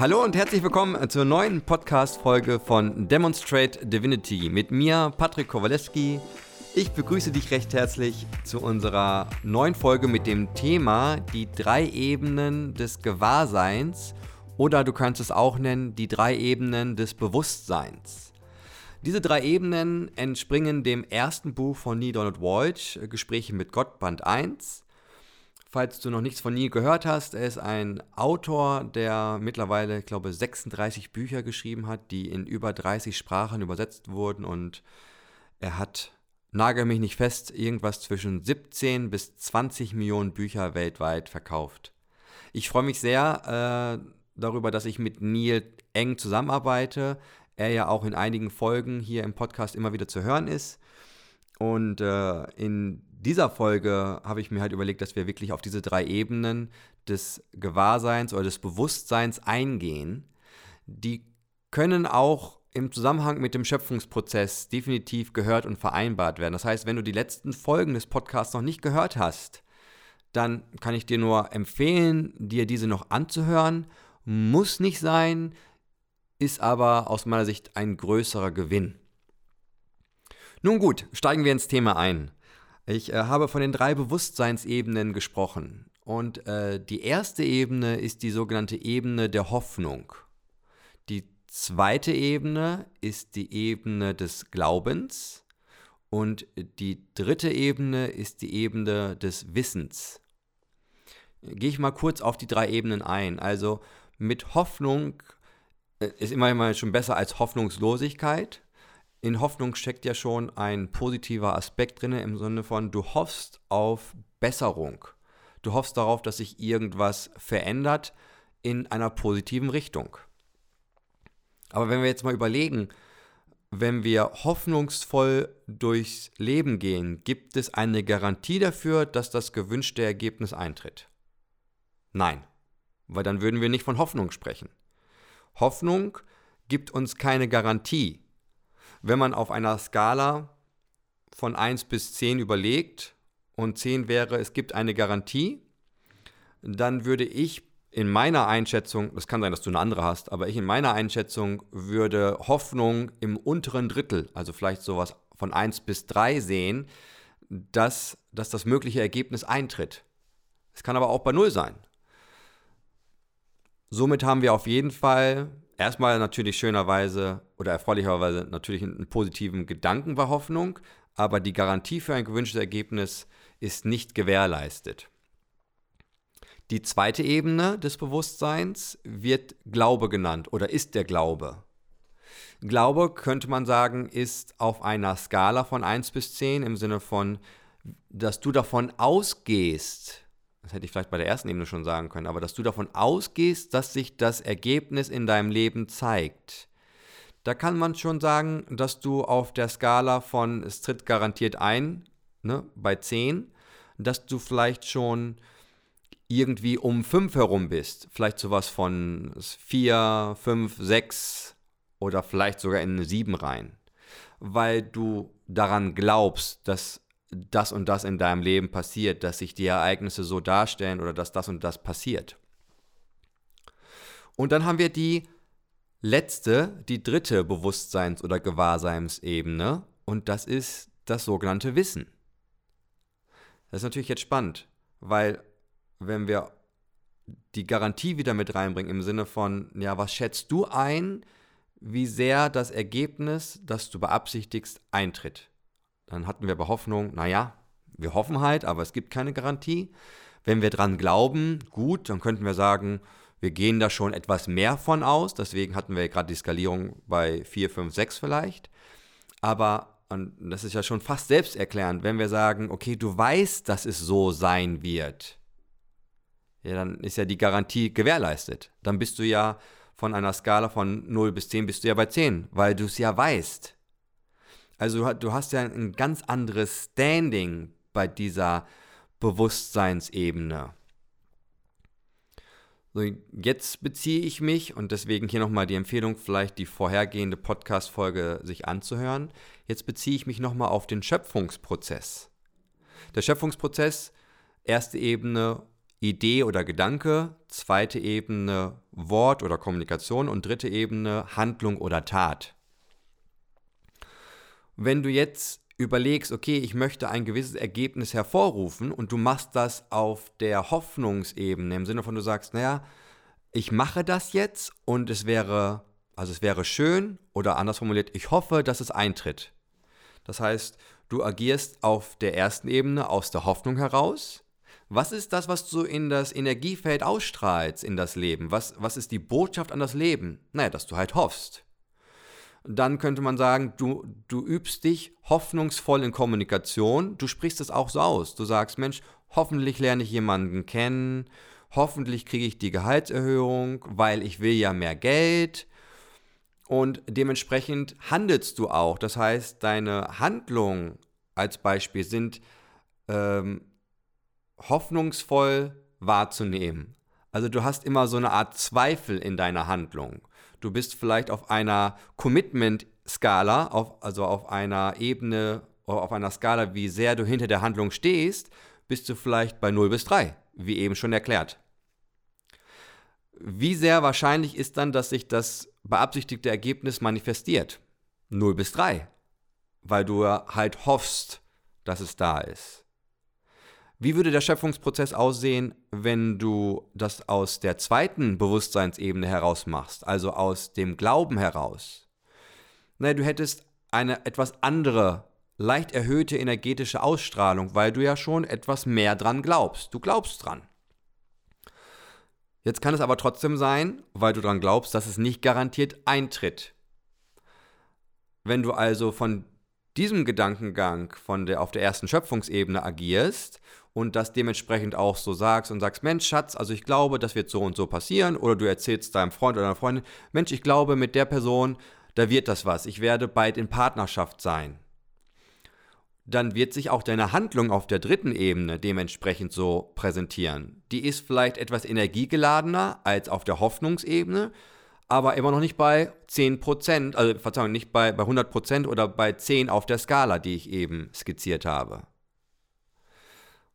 Hallo und herzlich willkommen zur neuen Podcast-Folge von Demonstrate Divinity mit mir, Patrick Kowalewski. Ich begrüße dich recht herzlich zu unserer neuen Folge mit dem Thema die drei Ebenen des Gewahrseins oder du kannst es auch nennen die drei Ebenen des Bewusstseins. Diese drei Ebenen entspringen dem ersten Buch von Neil Donald Walsh, Gespräche mit Gott, Band 1. Falls du noch nichts von Neil gehört hast, er ist ein Autor, der mittlerweile, ich glaube, 36 Bücher geschrieben hat, die in über 30 Sprachen übersetzt wurden und er hat, nagel mich nicht fest, irgendwas zwischen 17 bis 20 Millionen Bücher weltweit verkauft. Ich freue mich sehr äh, darüber, dass ich mit Neil eng zusammenarbeite. Er ja auch in einigen Folgen hier im Podcast immer wieder zu hören ist. Und äh, in dieser Folge habe ich mir halt überlegt, dass wir wirklich auf diese drei Ebenen des Gewahrseins oder des Bewusstseins eingehen. Die können auch im Zusammenhang mit dem Schöpfungsprozess definitiv gehört und vereinbart werden. Das heißt, wenn du die letzten Folgen des Podcasts noch nicht gehört hast, dann kann ich dir nur empfehlen, dir diese noch anzuhören. Muss nicht sein, ist aber aus meiner Sicht ein größerer Gewinn. Nun gut, steigen wir ins Thema ein. Ich äh, habe von den drei Bewusstseinsebenen gesprochen. Und äh, die erste Ebene ist die sogenannte Ebene der Hoffnung. Die zweite Ebene ist die Ebene des Glaubens. Und die dritte Ebene ist die Ebene des Wissens. Gehe ich mal kurz auf die drei Ebenen ein. Also mit Hoffnung äh, ist immer, schon besser als Hoffnungslosigkeit in Hoffnung steckt ja schon ein positiver Aspekt drin, im Sinne von, du hoffst auf Besserung. Du hoffst darauf, dass sich irgendwas verändert in einer positiven Richtung. Aber wenn wir jetzt mal überlegen, wenn wir hoffnungsvoll durchs Leben gehen, gibt es eine Garantie dafür, dass das gewünschte Ergebnis eintritt? Nein, weil dann würden wir nicht von Hoffnung sprechen. Hoffnung gibt uns keine Garantie, wenn man auf einer Skala von 1 bis 10 überlegt und 10 wäre, es gibt eine Garantie, dann würde ich in meiner Einschätzung, das kann sein, dass du eine andere hast, aber ich in meiner Einschätzung würde Hoffnung im unteren Drittel, also vielleicht sowas von 1 bis 3 sehen, dass, dass das mögliche Ergebnis eintritt. Es kann aber auch bei 0 sein. Somit haben wir auf jeden Fall erstmal natürlich schönerweise oder erfreulicherweise natürlich einen positiven Gedanken bei Hoffnung, aber die Garantie für ein gewünschtes Ergebnis ist nicht gewährleistet. Die zweite Ebene des Bewusstseins wird Glaube genannt oder ist der Glaube. Glaube, könnte man sagen, ist auf einer Skala von 1 bis 10 im Sinne von, dass du davon ausgehst, das hätte ich vielleicht bei der ersten Ebene schon sagen können, aber dass du davon ausgehst, dass sich das Ergebnis in deinem Leben zeigt. Da kann man schon sagen, dass du auf der Skala von es tritt garantiert ein, ne, bei 10, dass du vielleicht schon irgendwie um 5 herum bist. Vielleicht sowas von 4, 5, 6 oder vielleicht sogar in eine 7 rein. Weil du daran glaubst, dass das und das in deinem Leben passiert, dass sich die Ereignisse so darstellen oder dass das und das passiert. Und dann haben wir die letzte, die dritte Bewusstseins- oder Gewahrseinsebene und das ist das sogenannte Wissen. Das ist natürlich jetzt spannend, weil wenn wir die Garantie wieder mit reinbringen im Sinne von, ja, was schätzt du ein, wie sehr das Ergebnis, das du beabsichtigst, eintritt? Dann hatten wir bei Hoffnung, naja, wir hoffen halt, aber es gibt keine Garantie. Wenn wir dran glauben, gut, dann könnten wir sagen, wir gehen da schon etwas mehr von aus. Deswegen hatten wir gerade die Skalierung bei 4, 5, 6 vielleicht. Aber, und das ist ja schon fast selbsterklärend, wenn wir sagen, okay, du weißt, dass es so sein wird, ja, dann ist ja die Garantie gewährleistet. Dann bist du ja von einer Skala von 0 bis 10 bist du ja bei 10, weil du es ja weißt. Also du hast ja ein ganz anderes Standing bei dieser Bewusstseinsebene. So, jetzt beziehe ich mich, und deswegen hier nochmal die Empfehlung, vielleicht die vorhergehende Podcast-Folge sich anzuhören. Jetzt beziehe ich mich nochmal auf den Schöpfungsprozess. Der Schöpfungsprozess, erste Ebene, Idee oder Gedanke, zweite Ebene Wort oder Kommunikation und dritte Ebene Handlung oder Tat. Wenn du jetzt überlegst, okay, ich möchte ein gewisses Ergebnis hervorrufen und du machst das auf der Hoffnungsebene, im Sinne von du sagst, naja, ich mache das jetzt und es wäre, also es wäre schön oder anders formuliert, ich hoffe, dass es eintritt. Das heißt, du agierst auf der ersten Ebene aus der Hoffnung heraus. Was ist das, was du in das Energiefeld ausstrahlst in das Leben? Was, was ist die Botschaft an das Leben? Naja, dass du halt hoffst dann könnte man sagen, du, du übst dich hoffnungsvoll in Kommunikation, du sprichst es auch so aus. Du sagst, Mensch, hoffentlich lerne ich jemanden kennen, hoffentlich kriege ich die Gehaltserhöhung, weil ich will ja mehr Geld. Und dementsprechend handelst du auch. Das heißt, deine Handlungen als Beispiel sind ähm, hoffnungsvoll wahrzunehmen. Also du hast immer so eine Art Zweifel in deiner Handlung. Du bist vielleicht auf einer Commitment-Skala, auf, also auf einer Ebene, auf einer Skala, wie sehr du hinter der Handlung stehst, bist du vielleicht bei 0 bis 3, wie eben schon erklärt. Wie sehr wahrscheinlich ist dann, dass sich das beabsichtigte Ergebnis manifestiert? 0 bis 3, weil du halt hoffst, dass es da ist. Wie würde der Schöpfungsprozess aussehen, wenn du das aus der zweiten Bewusstseinsebene heraus machst, also aus dem Glauben heraus? Naja, du hättest eine etwas andere, leicht erhöhte energetische Ausstrahlung, weil du ja schon etwas mehr dran glaubst. Du glaubst dran. Jetzt kann es aber trotzdem sein, weil du dran glaubst, dass es nicht garantiert eintritt. Wenn du also von diesem Gedankengang von der, auf der ersten Schöpfungsebene agierst und das dementsprechend auch so sagst und sagst, Mensch, Schatz, also ich glaube, das wird so und so passieren, oder du erzählst deinem Freund oder deiner Freundin, Mensch, ich glaube, mit der Person, da wird das was, ich werde bald in Partnerschaft sein. Dann wird sich auch deine Handlung auf der dritten Ebene dementsprechend so präsentieren. Die ist vielleicht etwas energiegeladener als auf der Hoffnungsebene, aber immer noch nicht bei 10%, also Verzeihung, nicht bei, bei 100% oder bei 10 auf der Skala, die ich eben skizziert habe.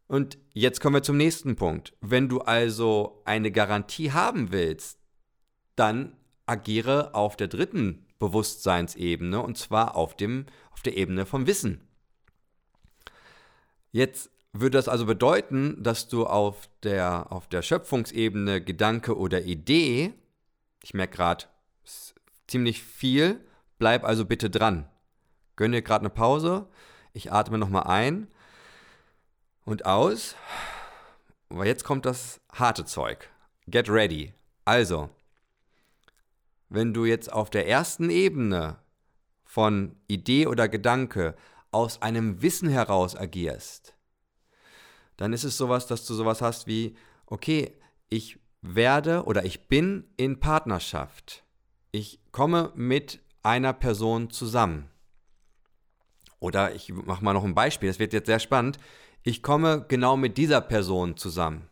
Und jetzt kommen wir zum nächsten Punkt. Wenn du also eine Garantie haben willst, dann agiere auf der dritten Bewusstseinsebene und zwar auf, dem, auf der Ebene vom Wissen. Jetzt würde das also bedeuten, dass du auf der, auf der Schöpfungsebene Gedanke oder Idee ich merke gerade ziemlich viel. Bleib also bitte dran. Gönn dir gerade eine Pause. Ich atme nochmal ein und aus. Aber jetzt kommt das harte Zeug. Get ready. Also, wenn du jetzt auf der ersten Ebene von Idee oder Gedanke aus einem Wissen heraus agierst, dann ist es sowas, dass du sowas hast wie, okay, ich werde oder ich bin in Partnerschaft. Ich komme mit einer Person zusammen. Oder ich mache mal noch ein Beispiel, das wird jetzt sehr spannend. Ich komme genau mit dieser Person zusammen.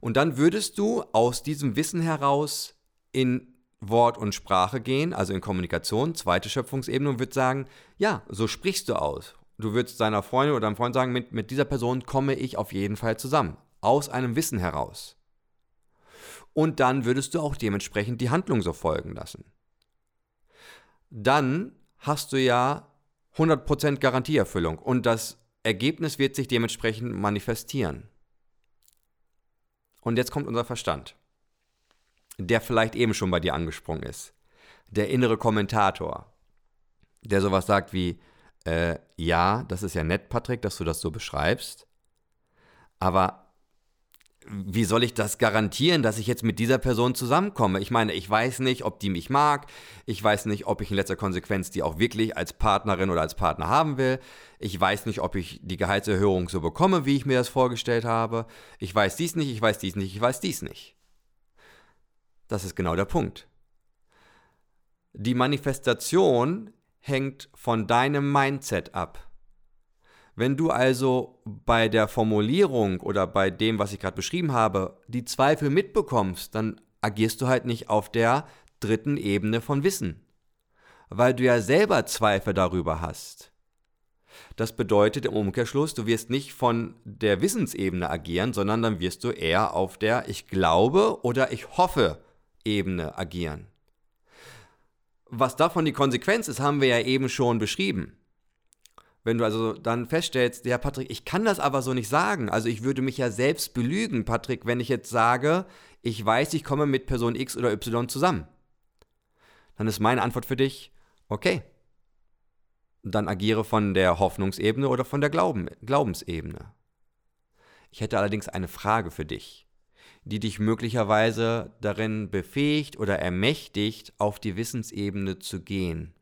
Und dann würdest du aus diesem Wissen heraus in Wort und Sprache gehen, also in Kommunikation, zweite Schöpfungsebene, und würdest sagen, ja, so sprichst du aus. Du würdest deiner Freundin oder deinem Freund sagen, mit, mit dieser Person komme ich auf jeden Fall zusammen. Aus einem Wissen heraus und dann würdest du auch dementsprechend die Handlung so folgen lassen. Dann hast du ja 100% Garantieerfüllung und das Ergebnis wird sich dementsprechend manifestieren. Und jetzt kommt unser Verstand, der vielleicht eben schon bei dir angesprungen ist. Der innere Kommentator, der sowas sagt wie, äh, ja, das ist ja nett, Patrick, dass du das so beschreibst, aber wie soll ich das garantieren, dass ich jetzt mit dieser Person zusammenkomme? Ich meine, ich weiß nicht, ob die mich mag. Ich weiß nicht, ob ich in letzter Konsequenz die auch wirklich als Partnerin oder als Partner haben will. Ich weiß nicht, ob ich die Gehaltserhöhung so bekomme, wie ich mir das vorgestellt habe. Ich weiß dies nicht, ich weiß dies nicht, ich weiß dies nicht. Das ist genau der Punkt. Die Manifestation hängt von deinem Mindset ab. Wenn du also bei der Formulierung oder bei dem, was ich gerade beschrieben habe, die Zweifel mitbekommst, dann agierst du halt nicht auf der dritten Ebene von Wissen, weil du ja selber Zweifel darüber hast. Das bedeutet im Umkehrschluss, du wirst nicht von der Wissensebene agieren, sondern dann wirst du eher auf der Ich glaube oder Ich hoffe Ebene agieren. Was davon die Konsequenz ist, haben wir ja eben schon beschrieben. Wenn du also dann feststellst, ja Patrick, ich kann das aber so nicht sagen. Also ich würde mich ja selbst belügen, Patrick, wenn ich jetzt sage, ich weiß, ich komme mit Person X oder Y zusammen. Dann ist meine Antwort für dich, okay. Dann agiere von der Hoffnungsebene oder von der Glauben, Glaubensebene. Ich hätte allerdings eine Frage für dich, die dich möglicherweise darin befähigt oder ermächtigt, auf die Wissensebene zu gehen.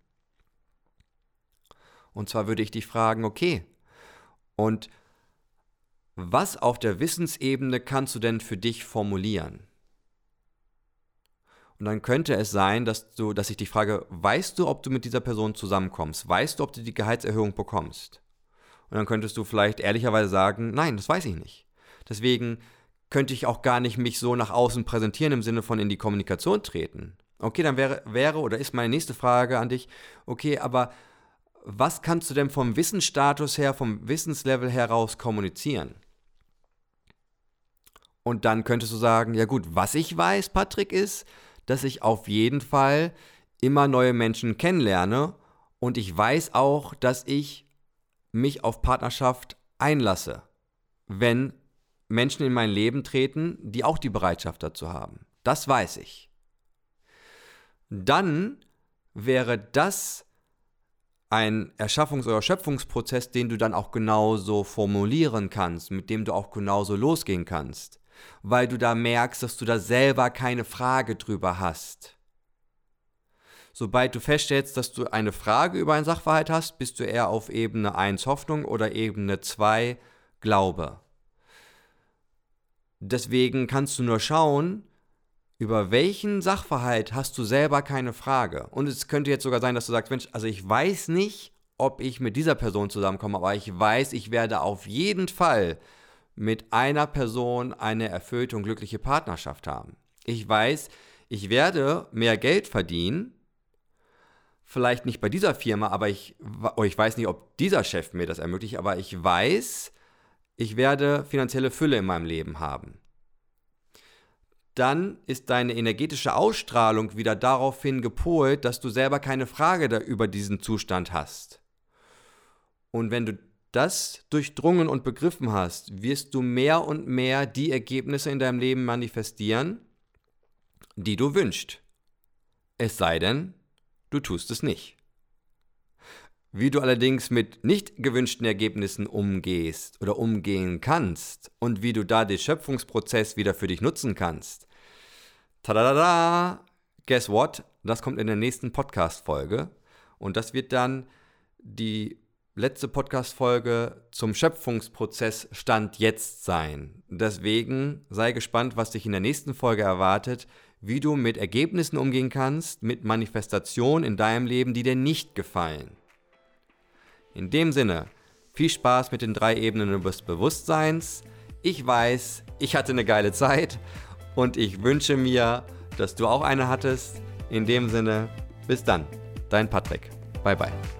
Und zwar würde ich dich fragen, okay, und was auf der Wissensebene kannst du denn für dich formulieren? Und dann könnte es sein, dass du, dass ich dich frage, weißt du, ob du mit dieser Person zusammenkommst? Weißt du, ob du die Gehaltserhöhung bekommst? Und dann könntest du vielleicht ehrlicherweise sagen, nein, das weiß ich nicht. Deswegen könnte ich auch gar nicht mich so nach außen präsentieren im Sinne von in die Kommunikation treten. Okay, dann wäre, wäre oder ist meine nächste Frage an dich, okay, aber was kannst du denn vom Wissensstatus her, vom Wissenslevel heraus kommunizieren? Und dann könntest du sagen, ja gut, was ich weiß, Patrick, ist, dass ich auf jeden Fall immer neue Menschen kennenlerne und ich weiß auch, dass ich mich auf Partnerschaft einlasse, wenn Menschen in mein Leben treten, die auch die Bereitschaft dazu haben. Das weiß ich. Dann wäre das ein Erschaffungs- oder Schöpfungsprozess, den du dann auch genauso formulieren kannst, mit dem du auch genauso losgehen kannst, weil du da merkst, dass du da selber keine Frage drüber hast. Sobald du feststellst, dass du eine Frage über ein Sachverhalt hast, bist du eher auf Ebene 1 Hoffnung oder Ebene 2 Glaube. Deswegen kannst du nur schauen, über welchen Sachverhalt hast du selber keine Frage? Und es könnte jetzt sogar sein, dass du sagst, Mensch, also ich weiß nicht, ob ich mit dieser Person zusammenkomme, aber ich weiß, ich werde auf jeden Fall mit einer Person eine erfüllte und glückliche Partnerschaft haben. Ich weiß, ich werde mehr Geld verdienen, vielleicht nicht bei dieser Firma, aber ich, oh, ich weiß nicht, ob dieser Chef mir das ermöglicht, aber ich weiß, ich werde finanzielle Fülle in meinem Leben haben dann ist deine energetische Ausstrahlung wieder daraufhin gepolt, dass du selber keine Frage über diesen Zustand hast. Und wenn du das durchdrungen und begriffen hast, wirst du mehr und mehr die Ergebnisse in deinem Leben manifestieren, die du wünschst. Es sei denn, du tust es nicht. Wie du allerdings mit nicht gewünschten Ergebnissen umgehst oder umgehen kannst und wie du da den Schöpfungsprozess wieder für dich nutzen kannst, tada! Guess what? Das kommt in der nächsten Podcast-Folge. Und das wird dann die letzte Podcast-Folge zum Schöpfungsprozess Stand jetzt sein. Deswegen sei gespannt, was dich in der nächsten Folge erwartet, wie du mit Ergebnissen umgehen kannst, mit Manifestationen in deinem Leben, die dir nicht gefallen. In dem Sinne, viel Spaß mit den drei Ebenen des Bewusstseins. Ich weiß, ich hatte eine geile Zeit und ich wünsche mir, dass du auch eine hattest. In dem Sinne, bis dann, dein Patrick. Bye bye.